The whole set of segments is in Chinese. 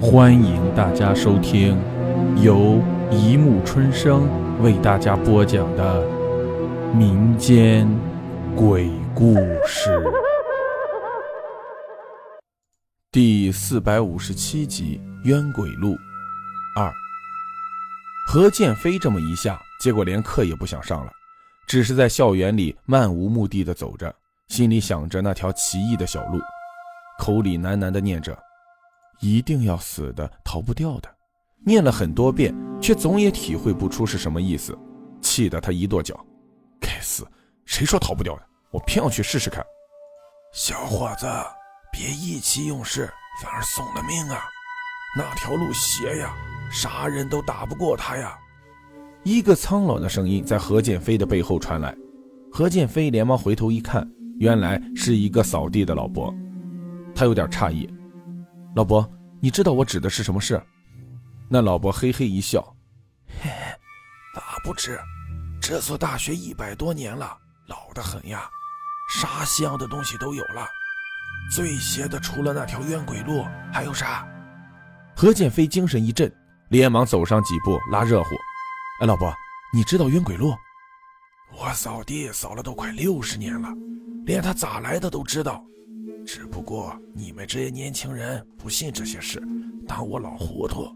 欢迎大家收听由一木春生为大家播讲的民间鬼故事第四百五十七集《冤鬼路二》。何建飞这么一下，结果连课也不想上了，只是在校园里漫无目的的走着，心里想着那条奇异的小路，口里喃喃的念着。一定要死的，逃不掉的。念了很多遍，却总也体会不出是什么意思，气得他一跺脚：“该死！谁说逃不掉的？我偏要去试试看。”小伙子，别意气用事，反而送了命啊！那条路邪呀，啥人都打不过他呀！一个苍老的声音在何建飞的背后传来。何建飞连忙回头一看，原来是一个扫地的老伯。他有点诧异。老伯，你知道我指的是什么事？那老伯嘿嘿一笑，嘿嘿，咋不知？这所大学一百多年了，老得很呀，啥像的东西都有了。最邪的除了那条冤鬼路，还有啥？何建飞精神一振，连忙走上几步拉热乎。哎，老伯，你知道冤鬼路？我扫地扫了都快六十年了，连他咋来的都知道。只不过你们这些年轻人不信这些事，当我老糊涂。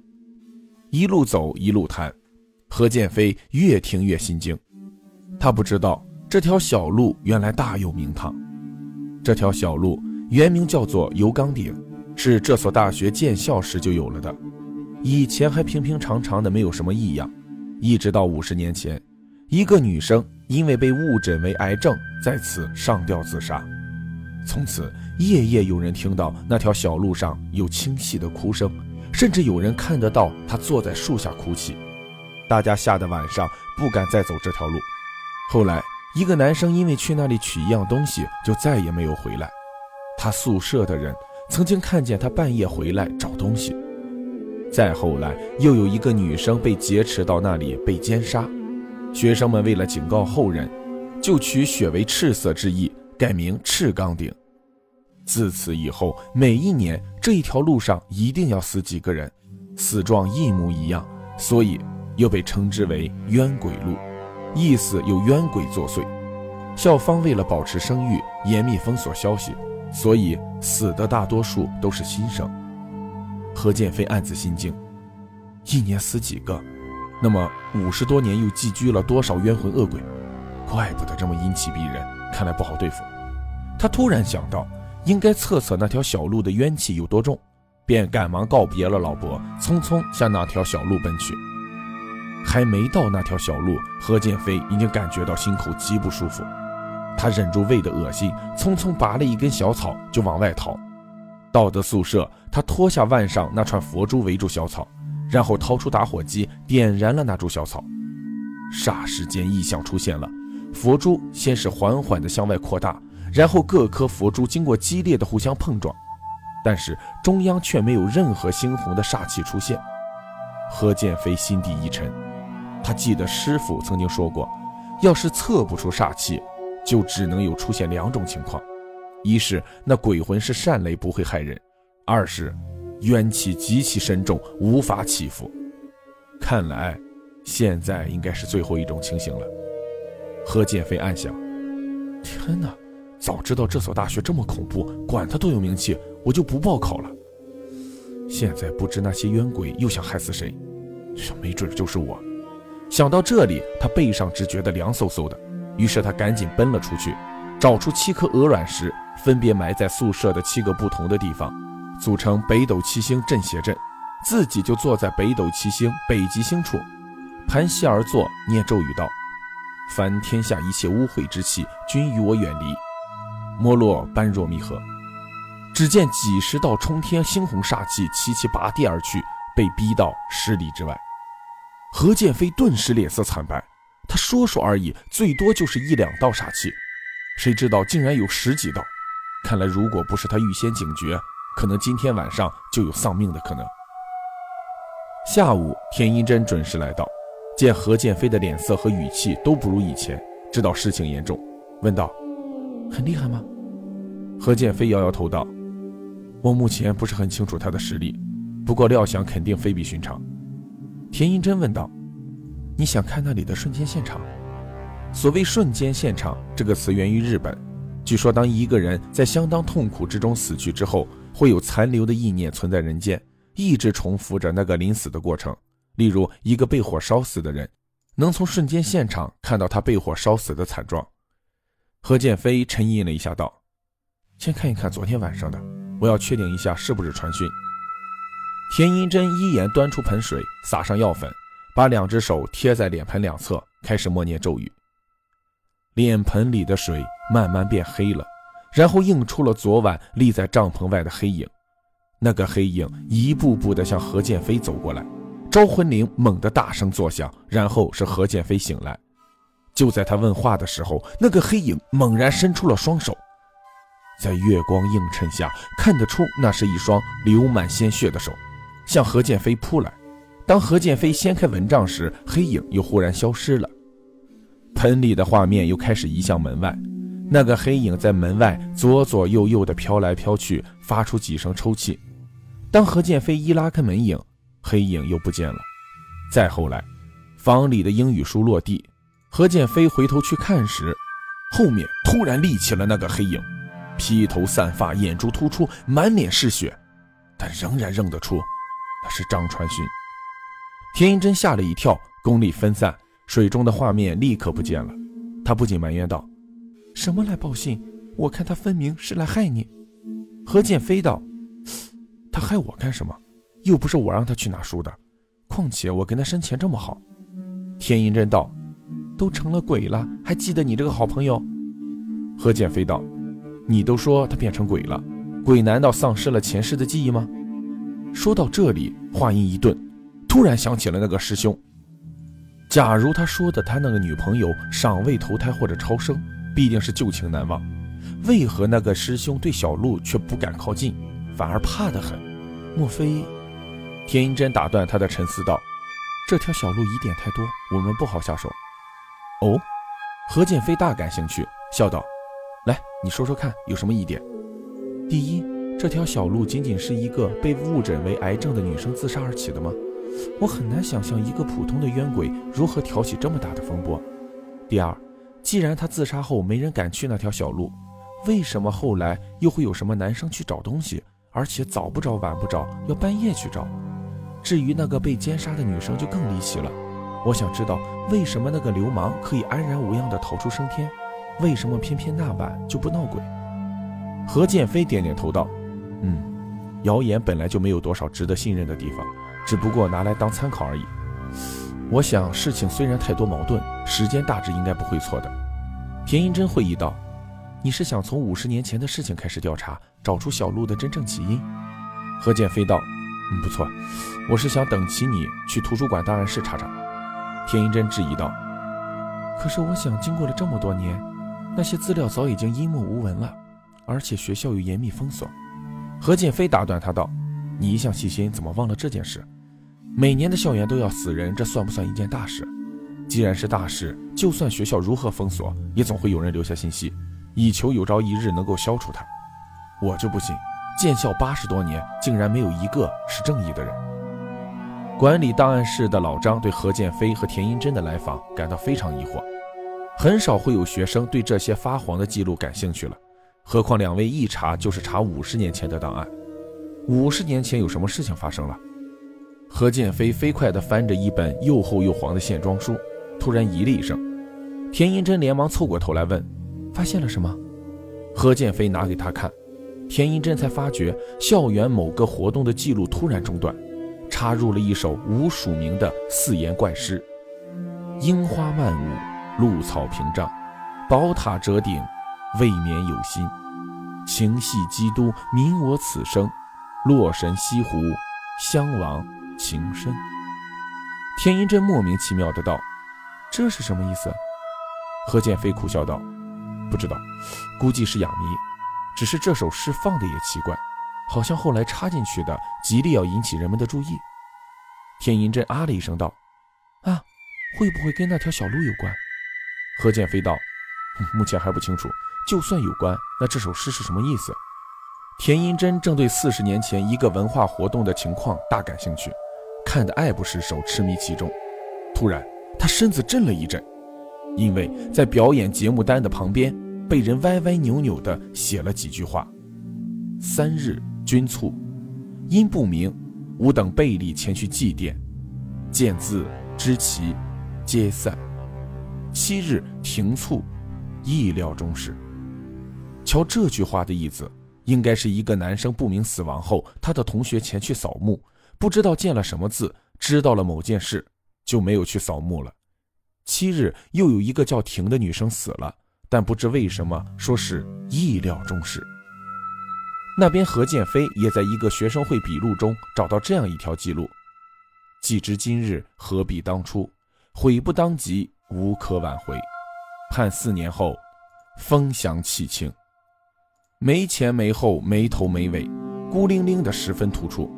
一路走一路谈，何建飞越听越心惊。他不知道这条小路原来大有名堂。这条小路原名叫做油缸顶，是这所大学建校时就有了的。以前还平平常常的，没有什么异样。一直到五十年前，一个女生因为被误诊为癌症，在此上吊自杀。从此。夜夜有人听到那条小路上有清晰的哭声，甚至有人看得到他坐在树下哭泣。大家吓得晚上不敢再走这条路。后来，一个男生因为去那里取一样东西，就再也没有回来。他宿舍的人曾经看见他半夜回来找东西。再后来，又有一个女生被劫持到那里被奸杀。学生们为了警告后人，就取血为赤色之意，改名赤岗顶。自此以后，每一年这一条路上一定要死几个人，死状一模一样，所以又被称之为冤鬼路，意思有冤鬼作祟。校方为了保持声誉，严密封锁消息，所以死的大多数都是新生。何建飞暗自心惊，一年死几个？那么五十多年又寄居了多少冤魂恶鬼？怪不得这么阴气逼人，看来不好对付。他突然想到。应该测测那条小路的冤气有多重，便赶忙告别了老伯，匆匆向那条小路奔去。还没到那条小路，何建飞已经感觉到心口极不舒服，他忍住胃的恶心，匆匆拔了一根小草就往外逃。到得宿舍，他脱下腕上那串佛珠围住小草，然后掏出打火机点燃了那株小草。霎时间，异象出现了，佛珠先是缓缓地向外扩大。然后各颗佛珠经过激烈的互相碰撞，但是中央却没有任何猩红的煞气出现。何建飞心底一沉，他记得师傅曾经说过，要是测不出煞气，就只能有出现两种情况：一是那鬼魂是善类不会害人；二是冤气极其深重无法起伏。看来现在应该是最后一种情形了。何建飞暗想：天哪！早知道这所大学这么恐怖，管他多有名气，我就不报考了。现在不知那些冤鬼又想害死谁，没准就是我。想到这里，他背上只觉得凉飕飕的，于是他赶紧奔了出去，找出七颗鹅卵石，分别埋在宿舍的七个不同的地方，组成北斗七星镇邪阵，自己就坐在北斗七星北极星处，盘膝而坐，念咒语道：“凡天下一切污秽之气，均与我远离。”摩洛般若密合，只见几十道冲天猩红煞气齐齐拔地而去，被逼到十里之外。何剑飞顿时脸色惨白。他说说而已，最多就是一两道煞气，谁知道竟然有十几道。看来如果不是他预先警觉，可能今天晚上就有丧命的可能。下午，田英珍准时来到，见何建飞的脸色和语气都不如以前，知道事情严重，问道。很厉害吗？何建飞摇摇头道：“我目前不是很清楚他的实力，不过料想肯定非比寻常。田英珍问道：“你想看那里的瞬间现场？”所谓“瞬间现场”这个词源于日本，据说当一个人在相当痛苦之中死去之后，会有残留的意念存在人间，一直重复着那个临死的过程。例如，一个被火烧死的人，能从瞬间现场看到他被火烧死的惨状。何建飞沉吟了一下，道：“先看一看昨天晚上的，我要确定一下是不是传讯。”田英珍依言端出盆水，撒上药粉，把两只手贴在脸盆两侧，开始默念咒语。脸盆里的水慢慢变黑了，然后映出了昨晚立在帐篷外的黑影。那个黑影一步步地向何建飞走过来。招魂铃猛地大声作响，然后是何建飞醒来。就在他问话的时候，那个黑影猛然伸出了双手，在月光映衬下，看得出那是一双流满鲜血的手，向何建飞扑来。当何建飞掀开蚊帐时，黑影又忽然消失了。盆里的画面又开始移向门外，那个黑影在门外左左右右地飘来飘去，发出几声抽泣。当何建飞一拉开门影，黑影又不见了。再后来，房里的英语书落地，何建飞回头去看时，后面突然立起了那个黑影，披头散发，眼珠突出，满脸是血，但仍然认得出那是张传勋。田英珍吓了一跳，功力分散，水中的画面立刻不见了。他不仅埋怨道：“什么来报信？我看他分明是来害你。”何建飞道：“他害我干什么？” 又不是我让他去拿书的，况且我跟他生前这么好。天音真道：“都成了鬼了，还记得你这个好朋友？”何建飞道：“你都说他变成鬼了，鬼难道丧失了前世的记忆吗？”说到这里，话音一顿，突然想起了那个师兄。假如他说的他那个女朋友尚未投胎或者超生，必定是旧情难忘。为何那个师兄对小鹿却不敢靠近，反而怕得很？莫非？田英珍打断他的沉思道：“这条小路疑点太多，我们不好下手。”哦，何建飞大感兴趣，笑道：“来，你说说看，有什么疑点？第一，这条小路仅仅是一个被误诊为癌症的女生自杀而起的吗？我很难想象一个普通的冤鬼如何挑起这么大的风波。第二，既然她自杀后没人敢去那条小路，为什么后来又会有什么男生去找东西，而且早不找晚不找，要半夜去找？”至于那个被奸杀的女生就更离奇了，我想知道为什么那个流氓可以安然无恙地逃出升天，为什么偏偏那晚就不闹鬼？何建飞点点头道：“嗯，谣言本来就没有多少值得信任的地方，只不过拿来当参考而已。我想事情虽然太多矛盾，时间大致应该不会错的。”田英珍会意道：“你是想从五十年前的事情开始调查，找出小路的真正起因？”何建飞道。不错，我是想等齐你去图书馆档案室查查。田英珍质疑道：“可是我想，经过了这么多年，那些资料早已经湮没无闻了，而且学校又严密封锁。”何建飞打断他道：“你一向细心，怎么忘了这件事？每年的校园都要死人，这算不算一件大事？既然是大事，就算学校如何封锁，也总会有人留下信息，以求有朝一日能够消除它。我就不信。”建校八十多年，竟然没有一个是正义的人。管理档案室的老张对何建飞和田英珍的来访感到非常疑惑。很少会有学生对这些发黄的记录感兴趣了，何况两位一查就是查五十年前的档案。五十年前有什么事情发生了？何建飞飞快地翻着一本又厚又黄的线装书，突然咦了一声。田英珍连忙凑过头来问：“发现了什么？”何建飞拿给他看。田英珍才发觉，校园某个活动的记录突然中断，插入了一首无署名的四言怪诗：“樱花漫舞，露草屏障，宝塔折顶，未免有心。情系基督，明我此生。洛神西湖，相王情深。”田英珍莫名其妙的道：“这是什么意思？”何建飞苦笑道：“不知道，估计是哑谜。”只是这首诗放的也奇怪，好像后来插进去的，极力要引起人们的注意。田银珍啊了一声道：“啊，会不会跟那条小路有关？”何建飞道：“目前还不清楚。就算有关，那这首诗是什么意思？”田银珍正对四十年前一个文化活动的情况大感兴趣，看得爱不释手，痴迷其中。突然，他身子震了一震，因为在表演节目单的旁边被人歪歪扭扭地写了几句话：“三日君卒，因不明，吾等备力前去祭奠，见字知其，皆散。七日停卒，意料中事。”瞧这句话的意思。应该是一个男生不明死亡后，他的同学前去扫墓，不知道见了什么字，知道了某件事，就没有去扫墓了。七日又有一个叫婷的女生死了，但不知为什么说是意料中事。那边何建飞也在一个学生会笔录中找到这样一条记录：既知今日何必当初，悔不当及，无可挽回。盼四年后，风祥气清。没前没后，没头没尾，孤零零的，十分突出。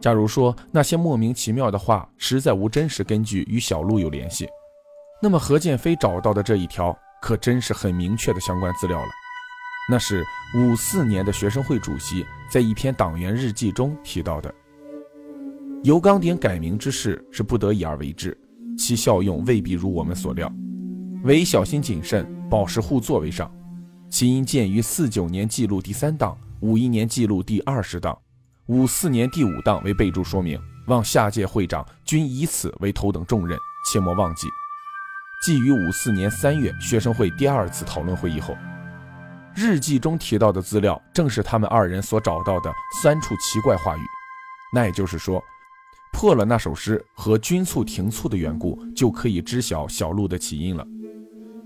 假如说那些莫名其妙的话实在无真实根据与小鹿有联系，那么何建飞找到的这一条可真是很明确的相关资料了。那是五四年的学生会主席在一篇党员日记中提到的。油冈点改名之事是不得已而为之，其效用未必如我们所料，唯小心谨慎，保持互作为上。其因鉴于四九年记录第三档、五一年记录第二十档、五四年第五档为备注说明，望下届会长均以此为头等重任，切莫忘记。即于五四年三月学生会第二次讨论会议后，日记中提到的资料正是他们二人所找到的三处奇怪话语。那也就是说，破了那首诗和军促停促的缘故，就可以知晓小路的起因了。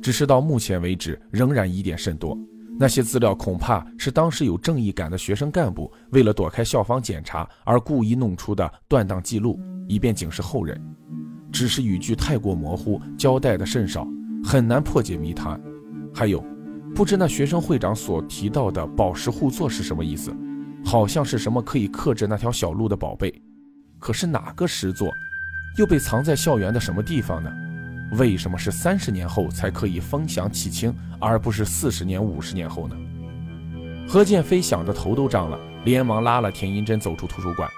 只是到目前为止，仍然疑点甚多。那些资料恐怕是当时有正义感的学生干部为了躲开校方检查而故意弄出的断档记录，以便警示后人。只是语句太过模糊，交代的甚少，很难破解谜团。还有，不知那学生会长所提到的宝石互作是什么意思？好像是什么可以克制那条小鹿的宝贝。可是哪个石座，又被藏在校园的什么地方呢？为什么是三十年后才可以风祥气清，而不是四十年、五十年后呢？何建飞想的头都胀了，连忙拉了田英珍走出图书馆。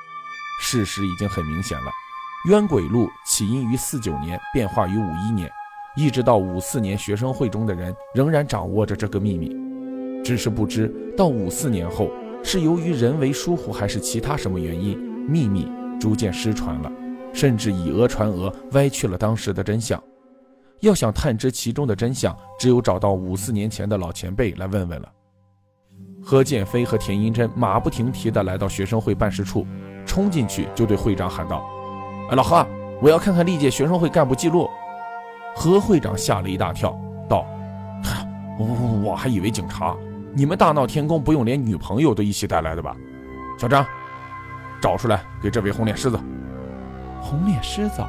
事实已经很明显了，冤鬼路起因于四九年，变化于五一年，一直到五四年，学生会中的人仍然掌握着这个秘密，只是不知到五四年后，是由于人为疏忽，还是其他什么原因，秘密逐渐失传了，甚至以讹传讹，歪曲了当时的真相。要想探知其中的真相，只有找到五四年前的老前辈来问问了。何建飞和田英珍马不停蹄地来到学生会办事处，冲进去就对会长喊道：“老何，我要看看历届学生会干部记录。”何会长吓了一大跳，道：“我我还以为警察，你们大闹天宫不用连女朋友都一起带来的吧？”小张，找出来给这位红脸狮子。红脸狮子。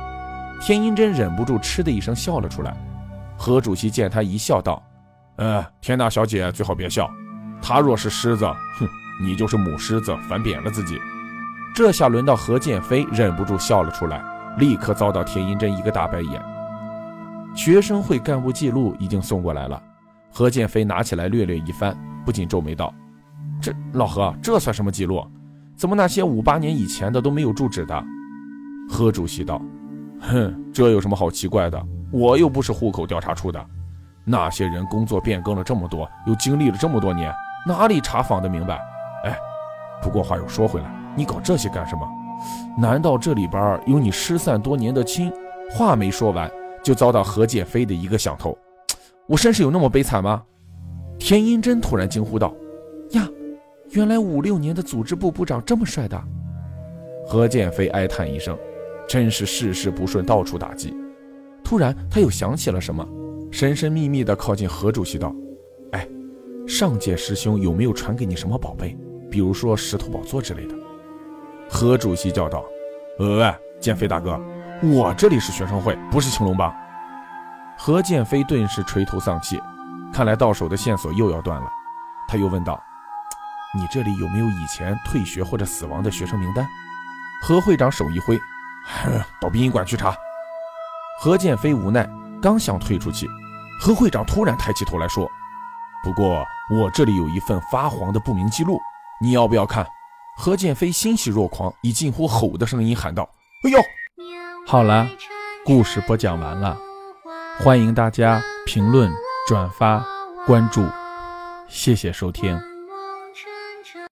天音真忍不住嗤的一声笑了出来，何主席见他一笑，道：“呃，田大小姐最好别笑，他若是狮子，哼，你就是母狮子，反扁了自己。”这下轮到何建飞忍不住笑了出来，立刻遭到田英珍一个大白眼。学生会干部记录已经送过来了，何建飞拿起来略略一翻，不禁皱眉道：“这老何，这算什么记录？怎么那些五八年以前的都没有住址的？”何主席道。哼，这有什么好奇怪的？我又不是户口调查处的。那些人工作变更了这么多，又经历了这么多年，哪里查访的明白？哎，不过话又说回来，你搞这些干什么？难道这里边有你失散多年的亲？话没说完，就遭到何建飞的一个响头。我身世有那么悲惨吗？田英珍突然惊呼道：“呀，原来五六年的组织部部长这么帅的！”何建飞哀叹一声。真是事事不顺，到处打击。突然，他又想起了什么，神神秘秘地靠近何主席道：“哎，上届师兄有没有传给你什么宝贝？比如说石头宝座之类的？”何主席叫道：“喂，建飞大哥，我这里是学生会，不是青龙帮。”何建飞顿时垂头丧气，看来到手的线索又要断了。他又问道：“你这里有没有以前退学或者死亡的学生名单？”何会长手一挥。到殡仪馆去查。何建飞无奈，刚想退出去，何会长突然抬起头来说：“不过我这里有一份发黄的不明记录，你要不要看？何建飞欣喜若狂，以近乎吼的声音喊道：“哎呦！”好了，故事播讲完了，欢迎大家评论、转发、关注，谢谢收听。